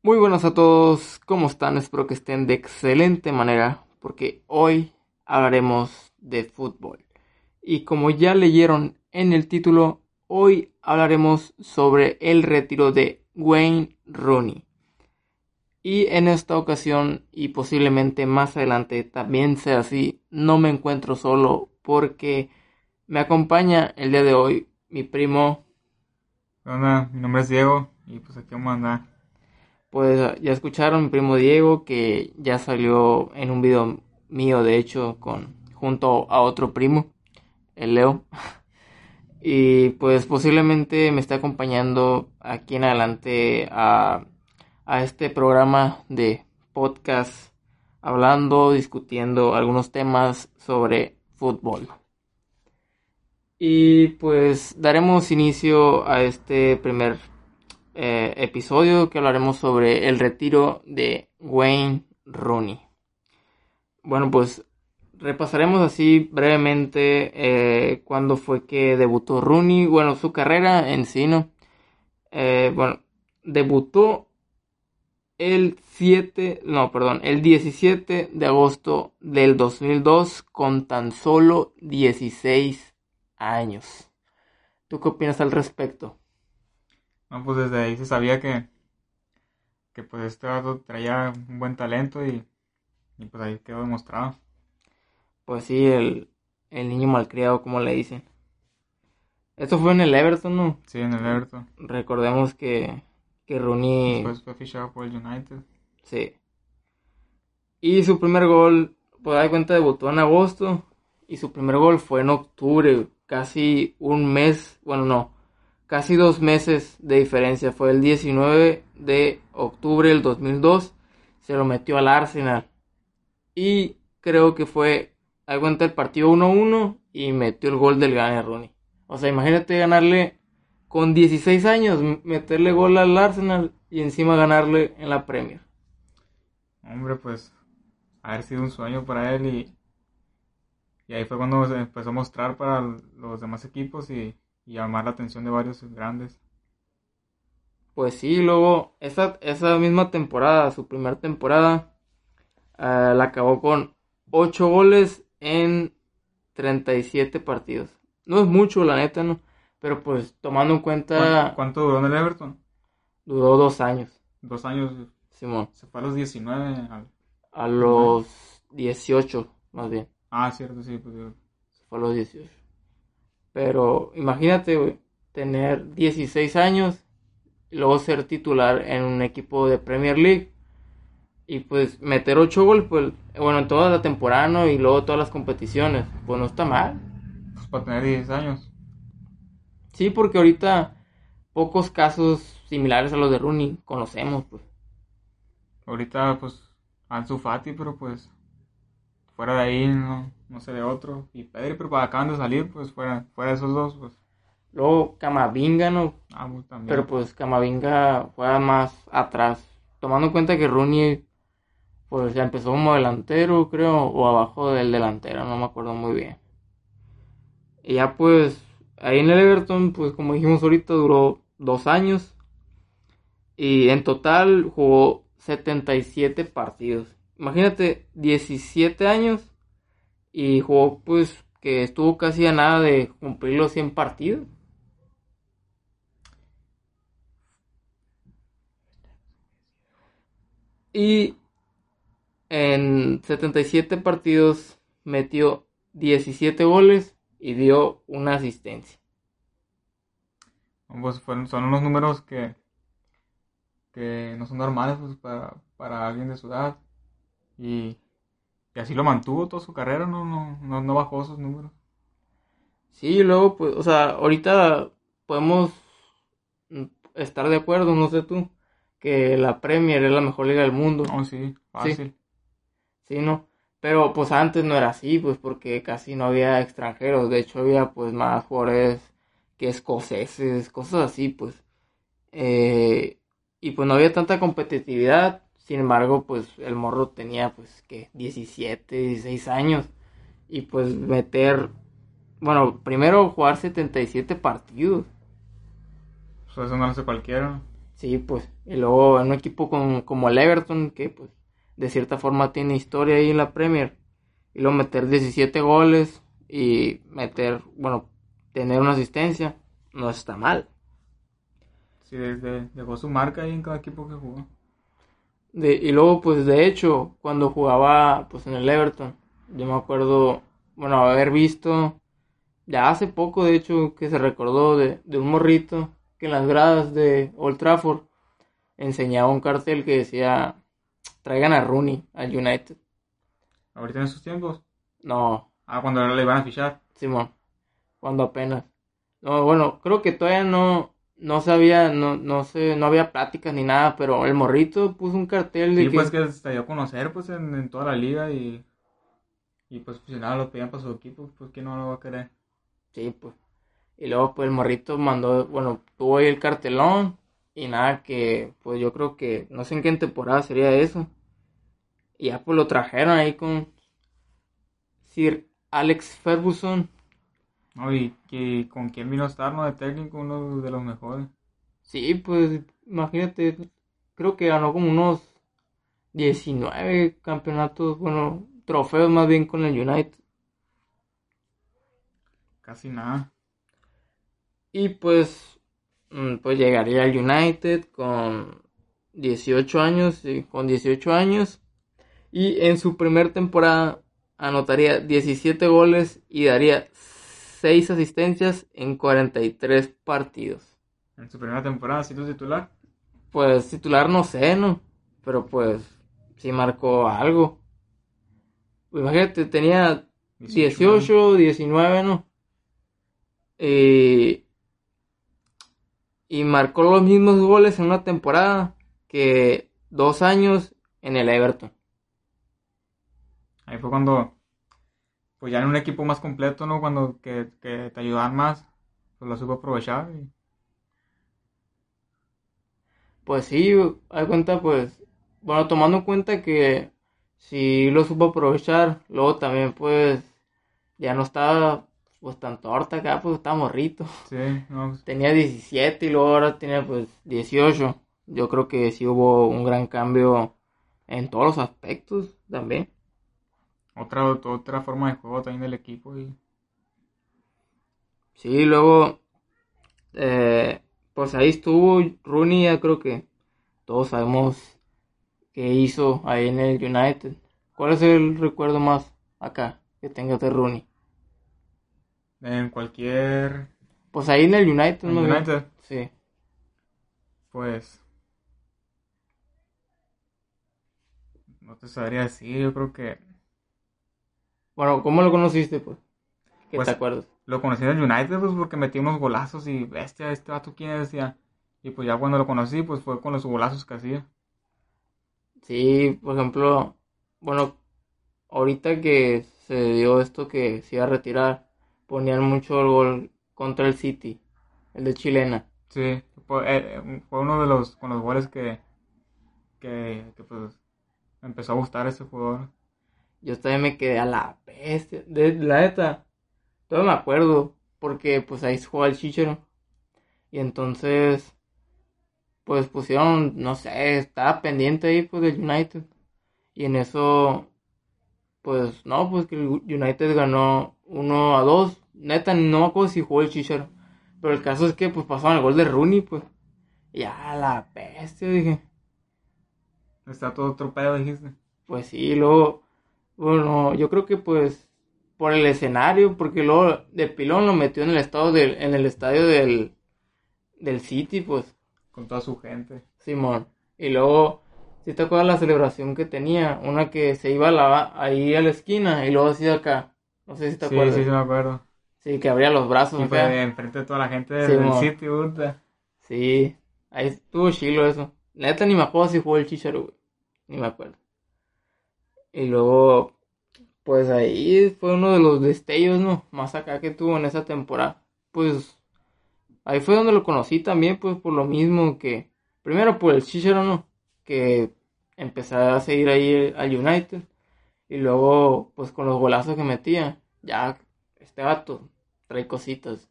Muy buenas a todos, ¿cómo están? Espero que estén de excelente manera porque hoy hablaremos de fútbol. Y como ya leyeron en el título, hoy hablaremos sobre el retiro de Wayne Rooney. Y en esta ocasión, y posiblemente más adelante también sea así, no me encuentro solo porque me acompaña el día de hoy mi primo. Hola, mi nombre es Diego y pues aquí vamos a andar. Pues ya escucharon mi primo Diego que ya salió en un video mío de hecho con junto a otro primo, el Leo. Y pues posiblemente me esté acompañando aquí en adelante a, a este programa de podcast hablando, discutiendo algunos temas sobre fútbol. Y pues daremos inicio a este primer eh, episodio que hablaremos sobre el retiro de Wayne Rooney. Bueno, pues repasaremos así brevemente eh, cuándo fue que debutó Rooney, bueno, su carrera en sí, ¿no? Eh, bueno, debutó el 7, no, perdón, el 17 de agosto del 2002 con tan solo 16 años. ¿Tú qué opinas al respecto? No, pues desde ahí se sabía que, que pues este vato traía un buen talento y, y pues ahí quedó demostrado. Pues sí, el, el niño malcriado, como le dicen. Esto fue en el Everton, ¿no? Sí, en el Everton. Recordemos que, que Rooney... Después fue fichado por el United. Sí. Y su primer gol, pues dar cuenta, debutó en agosto. Y su primer gol fue en octubre, casi un mes, bueno, no, casi dos meses de diferencia. Fue el 19 de octubre del 2002. Se lo metió al Arsenal. Y creo que fue, hay cuenta, el partido 1-1 y metió el gol del gane Rooney. O sea, imagínate ganarle con 16 años, meterle gol al Arsenal y encima ganarle en la Premier. Hombre, pues, haber sido un sueño para él y, y ahí fue cuando se empezó a mostrar para los demás equipos y, y llamar la atención de varios grandes. Pues sí, luego esa, esa misma temporada, su primera temporada, uh, la acabó con 8 goles en 37 partidos. No es mucho, la neta, ¿no? Pero pues tomando en cuenta... ¿Cuánto, cuánto duró en el Everton? Duró dos años. Dos años. Simón. Se fue a los 19. Al... A los 18, más bien. Ah, cierto, sí. Pues, Se fue a los 18. Pero imagínate, güey, tener 16 años y luego ser titular en un equipo de Premier League y pues meter 8 goles, pues, bueno, en toda la temporada ¿no? y luego todas las competiciones, pues no está mal. Pues para tener 10 años. Sí, porque ahorita pocos casos similares a los de Rooney conocemos, pues. Ahorita, pues, Ansu Fati, pero pues, fuera de ahí no, no sé de otro. Y Pedri, pero para acaban de salir, pues, fuera, fuera de esos dos, pues. Luego Camavinga, ¿no? Ah, pues, también. Pero pues Camavinga juega más atrás. Tomando en cuenta que Rooney, pues ya empezó como delantero, creo, o abajo del delantero, no me acuerdo muy bien. Y ya pues, ahí en el Everton, pues como dijimos ahorita, duró dos años. Y en total jugó 77 partidos. Imagínate, 17 años y jugó pues que estuvo casi a nada de cumplir los 100 partidos. Y en 77 partidos metió 17 goles y dio una asistencia. Son unos números que, que no son normales pues, para, para alguien de su edad. Y, y, así lo mantuvo toda su carrera, no, no, no, no bajó esos números. Sí, luego, pues, o sea, ahorita podemos estar de acuerdo, no sé tú, que la Premier es la mejor liga del mundo. Oh, sí, fácil. Sí, sí ¿no? Pero pues antes no era así, pues porque casi no había extranjeros, de hecho había pues más jugadores que escoceses, cosas así, pues. Eh, y pues no había tanta competitividad, sin embargo, pues el morro tenía pues que 17, 16 años y pues meter, bueno, primero jugar 77 partidos. Pues eso no lo hace cualquiera. Sí, pues. Y luego en un equipo con, como el Everton, que pues de cierta forma tiene historia ahí en la Premier. Y luego meter 17 goles y meter, bueno, tener una asistencia, no está mal. Sí, desde, dejó su marca ahí en cada equipo que jugó. De, y luego, pues de hecho, cuando jugaba pues en el Everton, yo me acuerdo, bueno, haber visto, ya hace poco de hecho, que se recordó de, de un morrito que en las gradas de Old Trafford enseñaba un cartel que decía, traigan a Rooney al United. ¿Ahorita en esos tiempos? No, Ah, cuando le iban a fichar. Simón, cuando apenas. No, bueno, creo que todavía no, no sabía, no, no sé, no había pláticas ni nada, pero el morrito puso un cartel de Sí, que... pues que se dio a conocer pues en, en toda la liga y, y pues si nada lo pedían para su equipo, pues que no lo va a querer. Sí, pues. Y luego, pues, el morrito mandó, bueno, tuvo ahí el cartelón y nada, que, pues, yo creo que, no sé en qué temporada sería eso. Y ya, pues, lo trajeron ahí con Sir Alex Ferguson. No, y que con quién vino a estar, ¿no? De técnico, uno de los mejores. Sí, pues, imagínate, creo que ganó como unos 19 campeonatos, bueno, trofeos más bien con el United. Casi nada. Y pues, mm, pues llegaría al United con 18 años, con 18 años. Y en su primer temporada anotaría 17 goles y daría 6 asistencias en 43 partidos. En su primera temporada, siendo titular. Pues titular no sé, ¿no? Pero pues sí marcó algo. Pues, imagínate, tenía 18, 19, ¿no? Eh, y marcó los mismos goles en una temporada que dos años en el Everton. Ahí fue cuando, pues ya en un equipo más completo, ¿no? Cuando que, que te ayudaban más, pues lo supo aprovechar. Y... Pues sí, hay cuenta, pues, bueno, tomando en cuenta que si lo supo aprovechar, luego también, pues, ya no estaba, pues, tan torta acá, pues, estaba morrito. Sí, no, pues, Tenía 17 y luego ahora tiene, pues, 18. Yo creo que sí hubo un gran cambio en todos los aspectos también. Otra, otra forma de juego también del equipo. Y... Sí, luego, eh, pues ahí estuvo Rooney, ya creo que todos sabemos qué hizo ahí en el United. ¿Cuál es el recuerdo más acá que tengas de Rooney? En cualquier Pues ahí en el United, en ¿no? United, Sí. pues no te sabría decir, yo creo que Bueno, ¿cómo lo conociste, pues? ¿Qué Pues- te acuerdas? lo conocí en el United pues porque metí unos golazos y bestia, este vato quién es?", decía. Y pues ya cuando lo conocí pues fue con los golazos que hacía. Sí, por ejemplo, bueno, ahorita que se dio esto que se iba a retirar, ponían mucho el gol contra el City, el de Chilena. Sí, fue, eh, uno de los con los goles que que, que pues me empezó a gustar ese jugador. Yo también me quedé a la bestia, de la neta, todo me acuerdo, porque pues ahí se juega el Chichero. Y entonces, pues pusieron, no sé, estaba pendiente ahí pues del United. Y en eso, pues no, pues que el United ganó 1 a 2. Neta, no me acuerdo si jugó el Chichero. Pero el caso es que pues pasaron el gol de Rooney, pues. Y a la bestia, dije. Está todo otro pedo, dijiste. Pues sí, luego, bueno, yo creo que pues por el escenario, porque luego de pilón lo metió en el estado del, en el estadio del, del City, pues, Con toda su gente. Simón. Y luego, si te acuerdas la celebración que tenía, una que se iba a la, ahí a la esquina y luego así acá. No sé si te Sí, acuerdas. sí, sí me acuerdo. Sí, que abría los brazos Y fue enfrente de toda la gente Sí, del sitio, puta. Sí, ahí estuvo chilo eso. Neta ni me acuerdo si jugó el Chicharo, güey. Ni me acuerdo. Y luego, pues ahí fue uno de los destellos, ¿no? Más acá que tuvo en esa temporada. Pues ahí fue donde lo conocí también, pues por lo mismo que, primero por el Chicharo, ¿no? Que empecé a seguir ahí al United. Y luego, pues con los golazos que metía, ya, este vato trae cositas.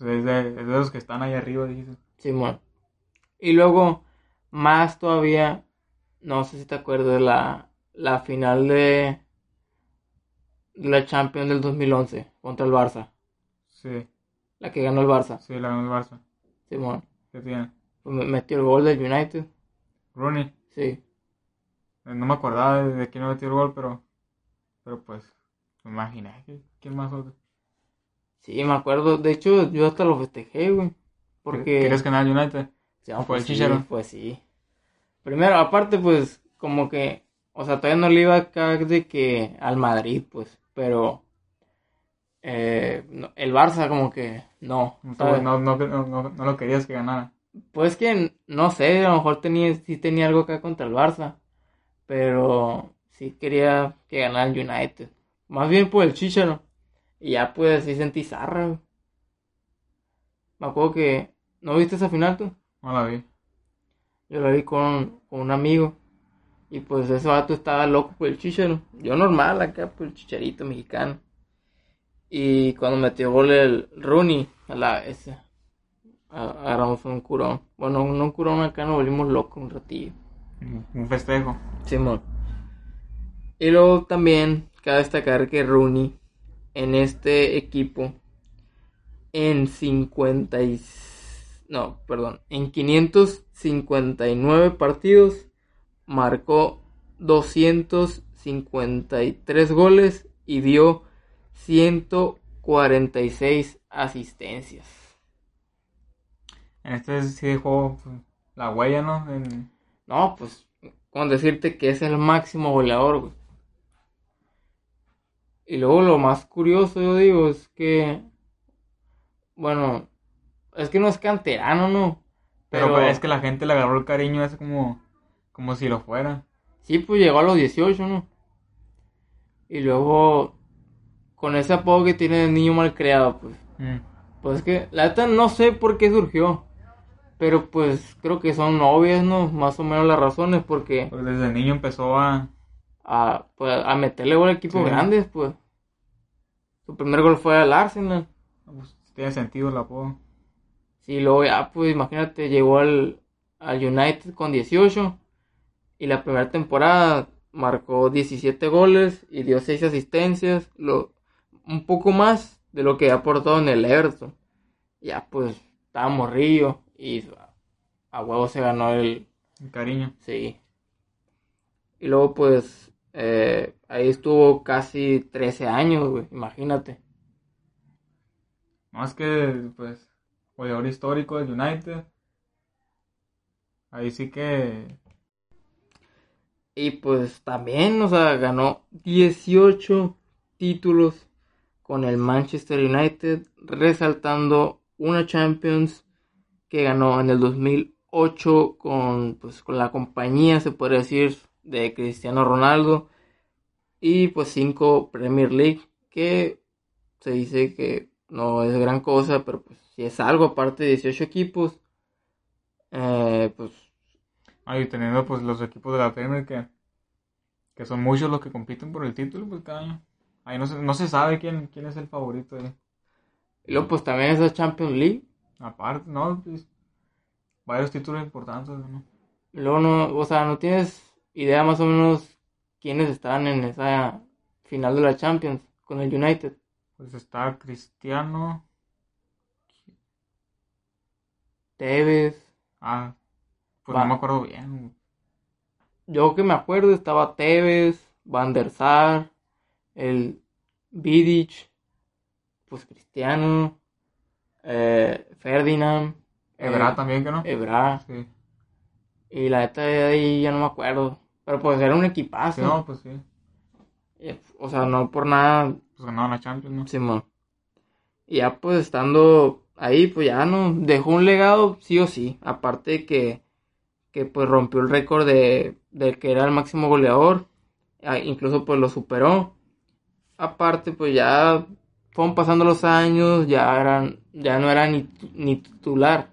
Es, de, es de los que están ahí arriba, dijiste. Simón. Y luego, más todavía, no sé si te acuerdas de la, la final de, la Champions del 2011 contra el Barça. Sí, La que ganó el Barça. sí, la ganó el Barça. Simón. ¿Qué tiene? Pues me- metió el gol del United. Rooney. Sí. Eh, No me acordaba de, quién metió el gol, pero. Pero pues. Me imaginé. ¿Quién más? otro? Sí, me acuerdo. De hecho, yo hasta lo festejé, güey. Porque... ¿Quieres ganar el United? Sí, no, ¿Fue pues el sí, Chicharo? pues sí. Primero, aparte, pues, como que, o sea, todavía no le iba acá de que al Madrid, pues, pero eh, no, el Barça como que no, ¿sabes? no, no, no, no- no lo querías que ganara. Pues que, no sé, a lo mejor tenía, sí tenía algo acá contra el Barça, pero sí quería que ganara el United. Más bien por el Chicharo. Y ya pues sí sentí zarra, güey. Me acuerdo que, ¿no viste esa final tú? No la vi. Yo la vi con, con un amigo. Y pues ese vato estaba loco por el chicharo. Yo normal acá por el chicharito mexicano. Y cuando metió gol el Rooney, a la ese, agarramos un curón. Bueno, no un curón acá, nos volvimos locos un ratillo. Un- Un festejo. Simón. Y luego también cabe destacar que Rooney en este equipo en 50 y... no, perdón, en 559 partidos marcó 253 goles y dio 146 asistencias. En este sí dejó pues, la huella, ¿no? En- No, pues, con decirte que es el máximo goleador, güey. Y luego lo más curioso, yo digo, es que, bueno, es que no es canterano, ¿no? Pero, pues, es que la gente le agarró el cariño ese como, como si lo fuera. Sí, pues llegó a los 18, ¿no? Y luego, con ese apodo que tiene de niño mal creado, pues. Mm. Pues es que, la neta, no sé por qué surgió. Pero pues creo que son obvias, ¿no? Más o menos las razones, porque Pues desde niño empezó a... a, pues, a meterle gol a equipos Sí. grandes, pues. Su primer gol fue al Arsenal. pues, tiene sentido el apodo. Sí, luego ya, pues imagínate, llegó al, al United con 18 y la primera temporada marcó 17 goles y dio 6 asistencias, lo, un poco más de lo que ha aportado en el Everton. Ya, pues, estaba morrillo y a, huevo se ganó el, El cariño. Sí. Y luego, pues, eh, ahí estuvo casi 13 años, güey, imagínate. Más que, pues, goleador histórico del United. Ahí sí que... Y pues también, o sea, ganó 18 títulos con el Manchester United, resaltando una Champions que ganó en el 2008 con, pues, con la compañía, se podría decir, de Cristiano Ronaldo. Y pues 5 Premier League, que se dice que no es gran cosa, pero pues si es algo, aparte de 18 equipos, eh, pues Ahí teniendo, pues, los equipos de la Premier que... Que son muchos los que compiten por el título, pues, cada año. Ahí no se, no se sabe quién, quién es el favorito ahí. y luego pues también esa Champions League. Aparte, ¿no? Pues, varios títulos importantes, ¿no? Y Luego no, o sea, no tienes idea más o menos quiénes estaban en esa final de la Champions con el United. Pues está Cristiano. Tevez. Ah, pues Va. no me acuerdo bien. Yo que me acuerdo estaba Tevez, Van der Sar, el Vidic, pues Cristiano, eh, Ferdinand, Ebra eh, también, que no? Ebra. Sí. Y la neta de ahí ya no me acuerdo. Pero pues era un equipazo. Sí, no, pues sí. Eh, O sea, no por nada Pues ganaron la Champions, ¿no? Simón. Y ya pues estando ahí, pues ya no, dejó un legado sí o sí. Aparte de que, que pues rompió el récord de, de que era el máximo goleador. Incluso pues lo superó. Aparte pues ya fueron pasando los años, ya eran, ya no era ni, ni titular.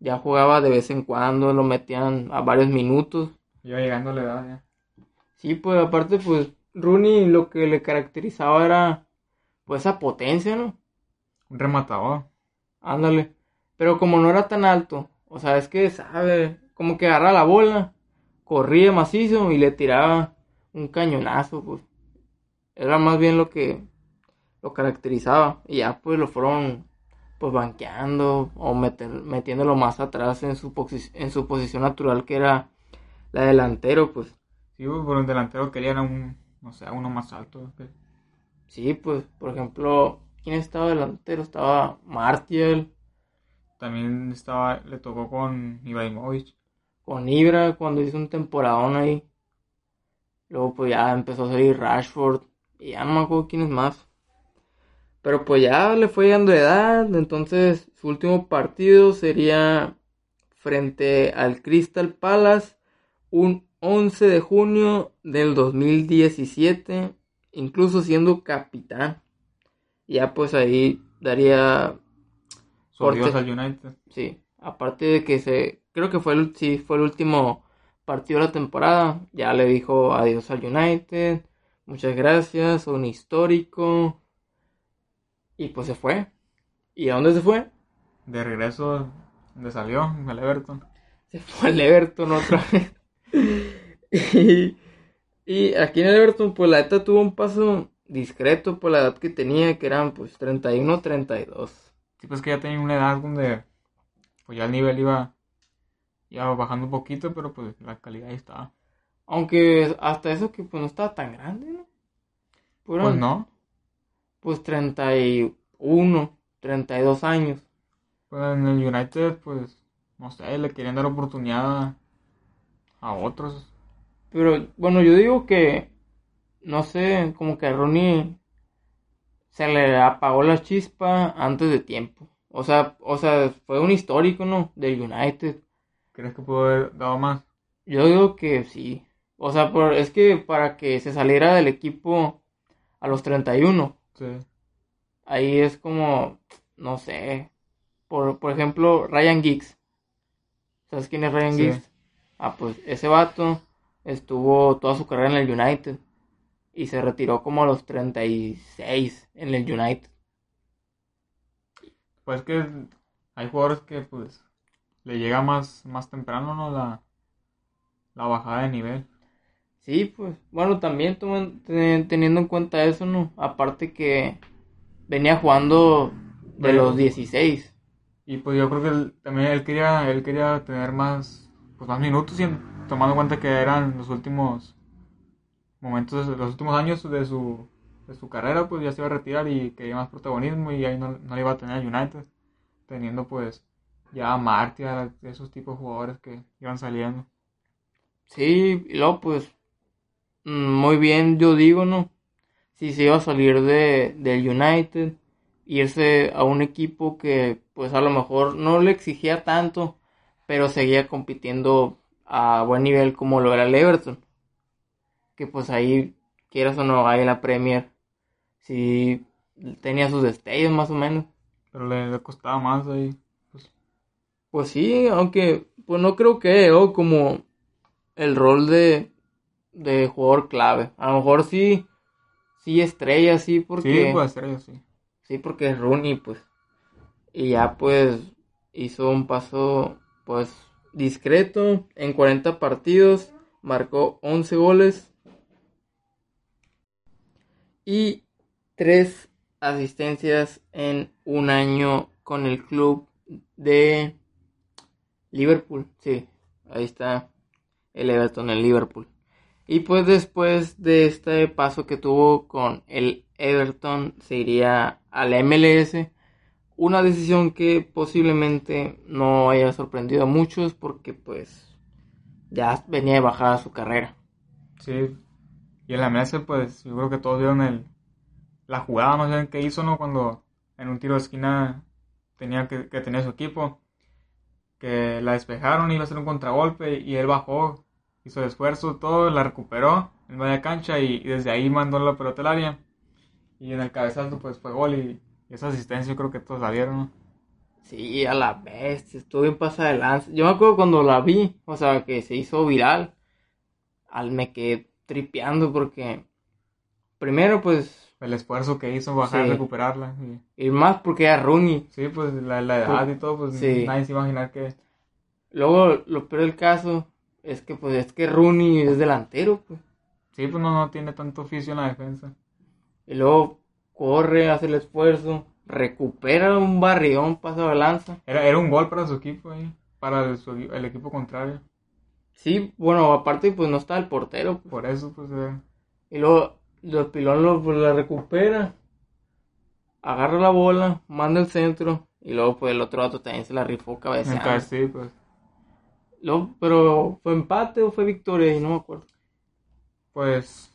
Ya jugaba de vez en cuando, lo metían a varios minutos. Iba llegando a la edad ya. Sí, pues aparte, pues Rooney lo que le caracterizaba era pues esa potencia, ¿no? Un rematador. Ándale. Pero como no era tan alto, O sea, es que sabe, como que agarra la bola, corría macizo y le tiraba un cañonazo, pues. Era más bien lo que lo caracterizaba. Y ya pues lo fueron pues banqueando o meter, metiéndolo más atrás en su, en su posición natural que era la delantero, pues. Sí, pues, por el delantero querían un, no sé, uno más alto. Sí, pues, por ejemplo, ¿quién estaba delantero? Estaba Martial. También estaba, le tocó con Ibrahimovic. Con Ibra cuando hizo un temporadón ahí. Luego pues ya empezó a salir Rashford. Y ya no me acuerdo quién es más. Pero pues ya le fue llegando de edad. Entonces su último partido sería frente al Crystal Palace. Un 11 de junio del 2017. Incluso siendo capitán. Ya pues ahí daría... Su al United. Sí. Aparte de que se... Creo que fue el, sí, fue el último partido de la temporada. Ya le dijo adiós al United Muchas gracias, un histórico. Y pues se fue. ¿Y a dónde se fue? De regreso, ¿dónde salió? Al Everton. Se fue al Everton otra vez. y, aquí en el Everton, pues la neta tuvo un paso discreto por la edad que tenía, que eran pues 31, 32. Sí, pues que ya tenía una edad donde pues ya el nivel iba, iba bajando un poquito, pero pues la calidad ahí estaba. Aunque hasta eso que pues no estaba tan grande, ¿no? pues no. Pues 31, 32 años. Pues en el United, pues, no sé, le querían dar oportunidad a, otros. Pero bueno, yo digo que, no sé, como que a Ronnie se le apagó la chispa antes de tiempo. O sea, o sea, fue un histórico, ¿no? Del United. ¿Crees que pudo haber dado más? Yo digo que sí. O sea, por, es que para que se saliera del equipo a los 31. Sí. Ahí es como, no sé. Por, por ejemplo, Ryan Giggs. ¿Sabes quién es Ryan Giggs? Ah, pues ese vato estuvo toda su carrera en el United. Y se retiró como a los 36 en el United. Pues que hay jugadores que pues le llega más, más temprano, ¿no? La, la bajada de nivel. Sí, pues, bueno, también teniendo en cuenta eso, ¿no? Aparte que venía jugando de los 16. Y pues yo creo que también él quería, él quería tener más, pues más minutos, y tomando en cuenta que eran los últimos momentos, los últimos años de su, de su carrera, pues ya se iba a retirar y quería más protagonismo y ahí no, no le iba a tener United, teniendo pues ya a Marty, a esos tipos de jugadores que iban saliendo. Sí, y luego pues Mm, muy bien, yo digo, ¿no? Si se iba a salir de, del United, irse a un equipo que pues a lo mejor no le exigía tanto, pero seguía compitiendo a buen nivel como lo era el Everton. Que pues ahí, quieras o no, ahí en la Premier, si tenía sus destellos más o menos. Pero le, costaba más ahí. Pues. sí, aunque pues no creo que o como el rol de de jugador clave. A lo mejor sí, sí estrella, sí, porque... Sí, pues estrella, sí. Sí, porque es Rooney, pues. Y ya, pues, hizo un paso, pues, discreto. En 40 partidos, marcó 11 goles. Y 3 asistencias en un año con el club de Liverpool. Sí, ahí está el Everton en Liverpool. Y pues después de este paso que tuvo con el Everton se iría al MLS. Una decisión que posiblemente no haya sorprendido a muchos porque pues ya venía de bajada su carrera. Sí. Y en la pues yo creo que todos vieron el, la jugada, no sé qué hizo, ¿no? Cuando en un tiro de esquina tenía que, que tener su equipo. Que la despejaron, iba a hacer un contragolpe y él bajó hizo el esfuerzo, todo, la recuperó en media cancha y, desde ahí mandó la pelota al área. Y en el cabezazo pues fue gol y, esa asistencia creo que todos la vieron. Sí, a la bestia, estuvo bien pasada de lanza. Yo me acuerdo cuando la vi, o sea, que se hizo viral. Al me quedé tripeando porque primero pues el esfuerzo que hizo bajar y recuperarla. Y... más porque era Rooney. Sí, pues la, edad y todo, pues nadie se imaginar que Luego, lo peor del caso es que, pues, es que Rooney es delantero, pues. Sí, pues no, no tiene tanto oficio en la defensa. Y luego corre, hace el esfuerzo, recupera un barrión, pasa balanza. Era, era un gol para su equipo ahí, para el, su- el equipo contrario. Sí, bueno, aparte, pues no está el portero. pues. Por eso, pues, eh, Y luego, los pilón lo, pues, la recupera, agarra la bola, manda el centro. Y luego, pues, el otro vato también se la rifó el sí, pues. Luego, pero, ¿fue empate o fue victoria? Y no me acuerdo. Pues.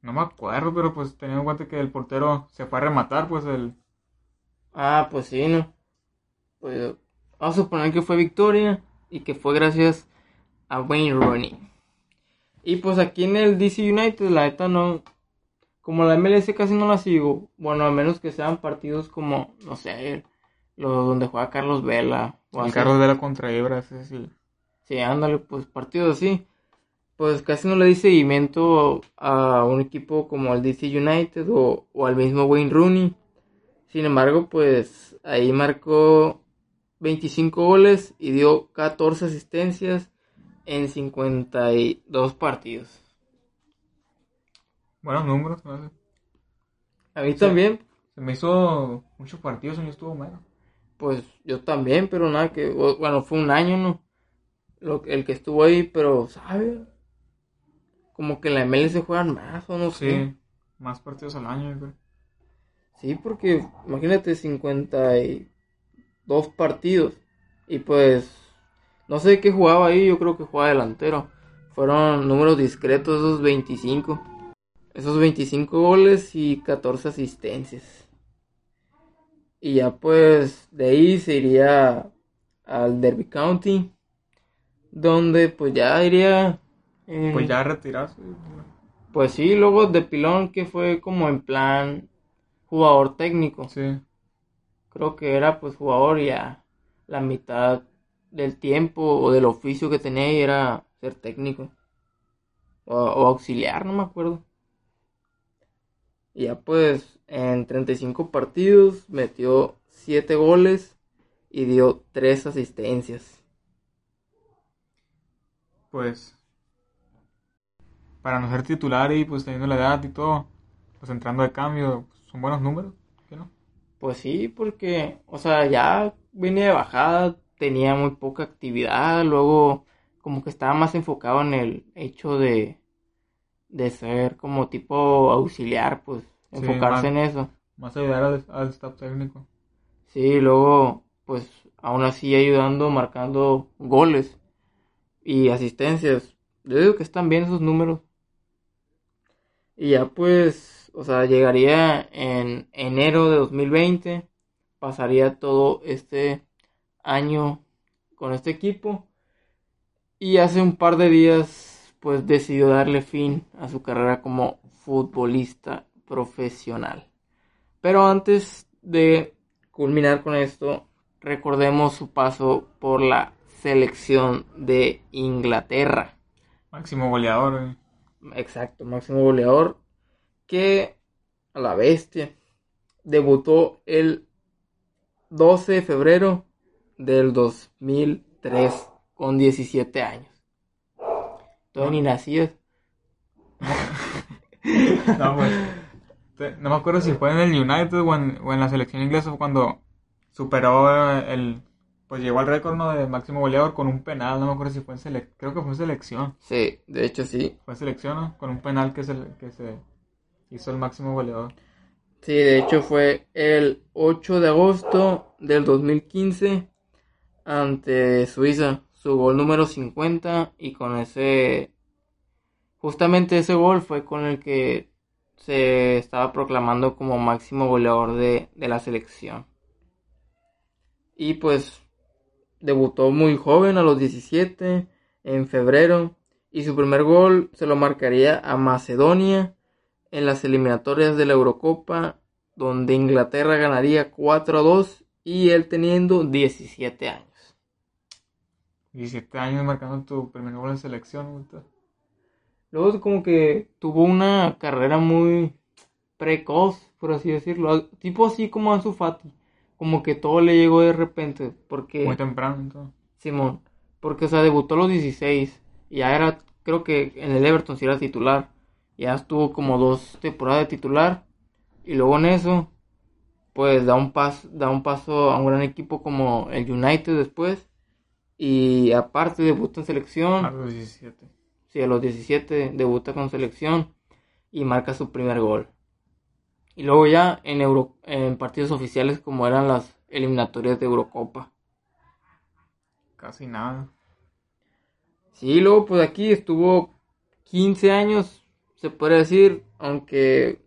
No me acuerdo, pero pues teniendo en cuenta que el portero se fue a rematar, pues el. Ah, pues sí, ¿no? Pues vamos a suponer que fue victoria y que fue gracias a Wayne Rooney. Y pues aquí en el DC United, la neta no. Como la MLS casi no la sigo. Bueno, a menos que sean partidos como, no sé, los donde juega Carlos Vela. o El. Carlos Vela contra Ibra, ese sí. Sí, ándale, pues partidos así. Pues casi no le di seguimiento a un equipo como el DC United o, o al mismo Wayne Rooney. Sin embargo, pues ahí marcó 25 goles y dio 14 asistencias en 52 partidos. Buenos números, no sé. A mí también, Se me hizo muchos partidos, y estuvo menos. pues yo también, pero nada que, bueno, fue un año, ¿no? Lo, el que estuvo ahí, pero, ¿sabes? Como que en la MLS se juegan más o no sé. Más partidos al año, yo creo. Sí, porque imagínate 52 partidos. Y pues, no sé qué jugaba ahí, yo creo que jugaba delantero. Fueron números discretos esos 25. Esos 25 goles y 14 asistencias. Y ya pues de ahí se iría al Derby County. Donde pues ya iría... eh, Pues ya retirarse. Pues sí, luego de pilón que fue como en plan jugador técnico. Sí. Creo que era pues jugador ya la mitad del tiempo o del oficio que tenía ahí era ser técnico. O, o auxiliar, no me acuerdo. Y ya pues en 35 partidos metió 7 goles y dio 3 asistencias. Pues. Para no ser titular y pues teniendo la edad y todo, pues entrando de cambio, pues, son buenos números, ¿qué no? Pues sí, porque, o sea, ya venía de bajada, tenía muy poca actividad, luego como que estaba más enfocado en el hecho de, de ser como tipo auxiliar, pues, Sí, enfocarse más- en eso. Más ayudar al, al staff técnico. Sí, luego, pues, aún así ayudando, marcando goles y asistencias. Yo digo que están bien esos números. Y ya pues, o sea, llegaría en enero de 2020, pasaría todo este año con este equipo y hace un par de días pues decidió darle fin a su carrera como futbolista profesional. Pero antes de culminar con esto, recordemos su paso por la selección de Inglaterra. Máximo goleador, güey. Exacto, máximo goleador. Que a la bestia debutó el 12 de febrero del 2003 con 17 años. Todavía ni nacías. No, pues. te- No me acuerdo si fue en el United o en, o en la selección inglesa cuando superó eh, el. Pues llegó al récord ¿no? de máximo goleador con un penal. No me acuerdo si fue en selección. Creo que fue en selección. Sí, de hecho sí. Fue en selección, ¿no? Con un penal que se, que se hizo el máximo goleador. Sí, de hecho fue el 8 de agosto del 2015 ante Suiza, su gol número 50 y con ese, justamente ese gol fue con el que se estaba proclamando como máximo goleador de, de la selección. Y pues debutó muy joven a los 17 en febrero y su primer gol se lo marcaría a Macedonia en las eliminatorias de la Eurocopa, donde Inglaterra ganaría 4 a 2 y él teniendo 17 años. 17 años marcando tu primer gol en selección. Luego como que tuvo una carrera muy precoz, por así decirlo, tipo así como Ansu Fati, como que todo le llegó de repente, porque Muy temprano. entonces. Simón, porque, o sea, debutó a los 16 y ya era, creo que en el Everton sí era titular. Ya estuvo como dos temporadas de titular y luego en eso, pues da un, paso, da un paso a un gran equipo como el United después. Y aparte debuta en selección. A los 17. Sí, a los 17 debuta con selección y marca su primer gol. Y luego ya en, Euro, en partidos oficiales como eran las eliminatorias de Eurocopa. Casi nada. Sí, luego pues aquí estuvo 15 años, se puede decir, aunque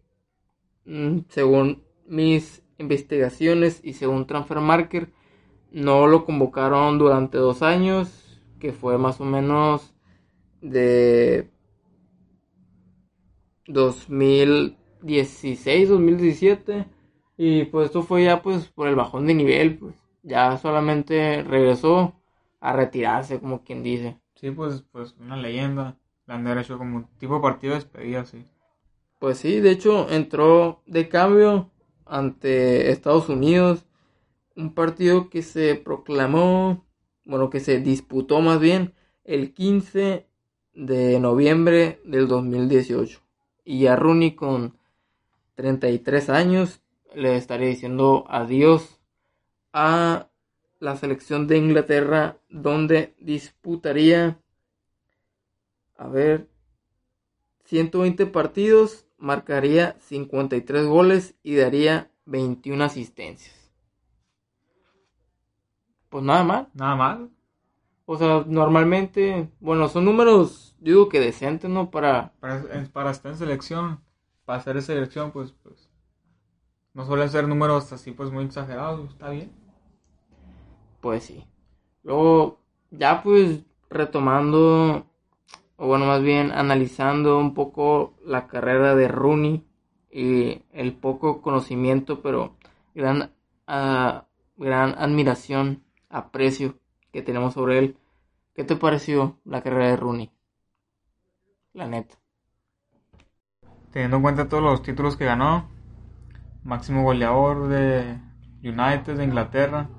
mm, según mis investigaciones y según Transfer Marker, no lo convocaron durante dos años, que fue más o menos de 2016, 2017. Y pues esto fue ya pues por el bajón de nivel, pues ya solamente regresó a retirarse, como quien dice. Sí, pues, pues una leyenda. La han hecho como un tipo de partido de despedida, sí. Pues sí, de hecho entró de cambio ante Estados Unidos. Un partido que se proclamó, bueno, que se disputó más bien el 15 de noviembre del 2018. Y a Rooney con 33 años le estaré diciendo adiós a la selección de Inglaterra donde disputaría a ver 120 partidos, marcaría 53 goles y daría 21 asistencias. Pues nada mal. Nada mal. O sea, normalmente, bueno, son números, digo que decentes, ¿no? Para... Para, para estar en selección, para hacer selección, pues, pues, no suelen ser números así, pues, muy exagerados, está bien. Pues sí. Luego, ya pues, retomando, o bueno, más bien analizando un poco la carrera de Rooney y el poco conocimiento, pero gran, uh, gran admiración, aprecio que tenemos sobre él. ¿Qué te pareció la carrera de Rooney? La neta. Teniendo en cuenta todos los títulos que ganó, máximo goleador de United de Inglaterra,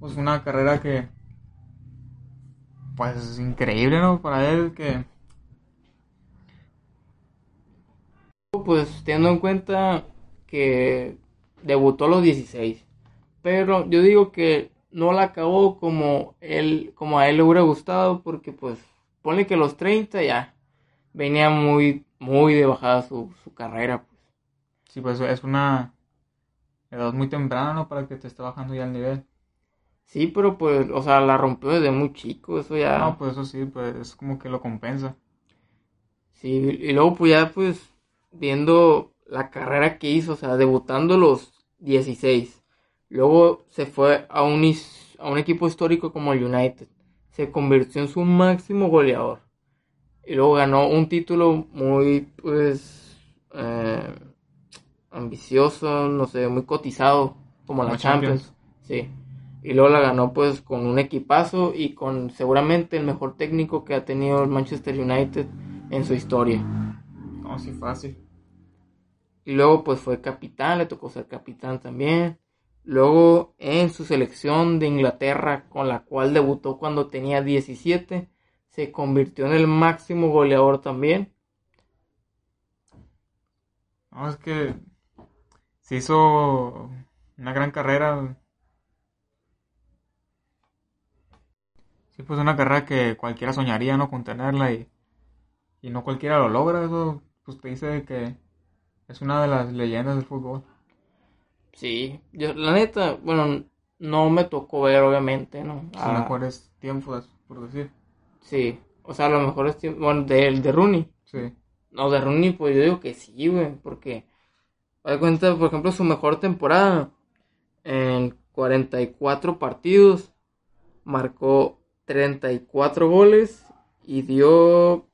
pues una carrera que pues es increíble, ¿no? Para él que pues teniendo en cuenta que debutó a los 16, pero yo digo que no la acabó como él, como a él le hubiera gustado, porque pues pone que los 30 ya venía muy, muy de bajada su, su carrera. Pues. Sí, pues es una edad muy temprana, Para que te esté bajando ya el nivel. Sí, pero pues, o sea, la rompió desde muy chico, eso ya... No, pues eso sí, pues es como que lo compensa. Sí, y luego pues ya pues viendo la carrera que hizo, o sea, debutando los 16 Luego se fue a un, a un equipo histórico como el United. Se convirtió en su máximo goleador. Y luego ganó un título muy, pues, eh, ambicioso, no sé, muy cotizado, como, la Champions. Sí. Y luego la ganó, pues, con un equipazo y con seguramente el mejor técnico que ha tenido el Manchester United en su historia. No, sí, fácil. Y luego, pues, fue capitán, le tocó ser capitán también. Luego en su selección de Inglaterra, con la cual debutó cuando tenía 17, se convirtió en el máximo goleador también. No, es que se hizo una gran carrera. Sí, pues una carrera que cualquiera soñaría, ¿no? Con tenerla y, y no cualquiera lo logra. Eso pues te dice que es una de las leyendas del fútbol. Sí, yo, la neta, bueno, no me tocó ver, obviamente, ¿no? A lo mejor es tiempo, por decir. Sí, o sea, a lo mejor es tiempo, bueno, de, de Rooney. Sí. No, de Rooney, pues yo digo que sí, güey, porque, de cuenta, por ejemplo, su mejor temporada, en 44 partidos, marcó 34 goles y dio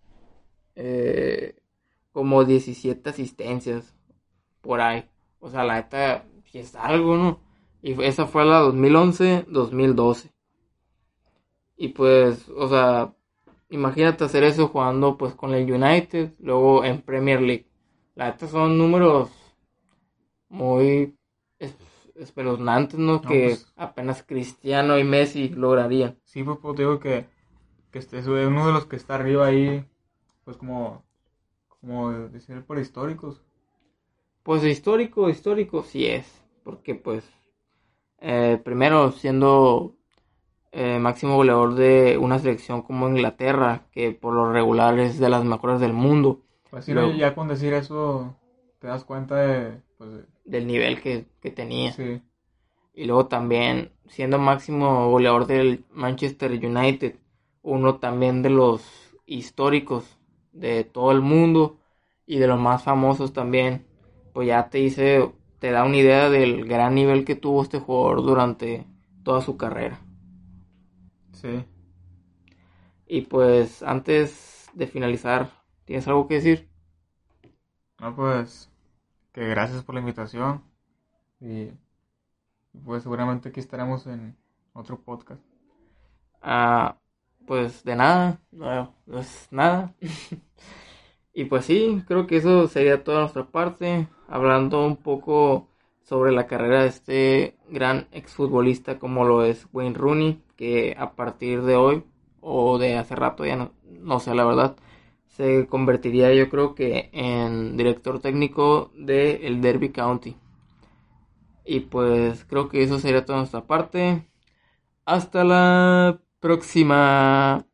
eh, como 17 asistencias por ahí. O sea, la neta, si es algo, ¿no? Y esa fue la 2011-2012. Y pues, o sea, imagínate hacer eso jugando pues con el United, luego en Premier League. La neta son números muy espeluznantes, ¿no? No, que pues- apenas Cristiano y Messi lograrían. Sí, pues, pues, te digo que, que este es uno de los que está arriba ahí, pues como, como decir por históricos. Pues histórico, histórico sí es, porque pues eh, primero siendo eh, máximo goleador de una selección como Inglaterra, que por lo regular es de las mejores del mundo, Pues sí, Luego- no, ya con decir eso te das cuenta de, pues, de- del nivel que, que tenía. sí, Y luego también siendo máximo goleador del Manchester United, uno también de los históricos de todo el mundo y de los más famosos también, pues ya te dice, te da una idea del gran nivel que tuvo este jugador durante toda su carrera. sí. Y pues antes de finalizar, ¿tienes algo que decir? No, pues, que gracias por la invitación y pues seguramente aquí estaremos en otro podcast. Ah, pues de nada, no, no es nada. y pues sí, creo que eso sería toda nuestra parte, hablando un poco sobre la carrera de este gran exfutbolista como lo es Wayne Rooney, que a partir de hoy o de hace rato, ya no, no sé la verdad, se convertiría yo creo que en director técnico del Derby County. Y pues creo que eso sería toda nuestra parte. Hasta la próxima.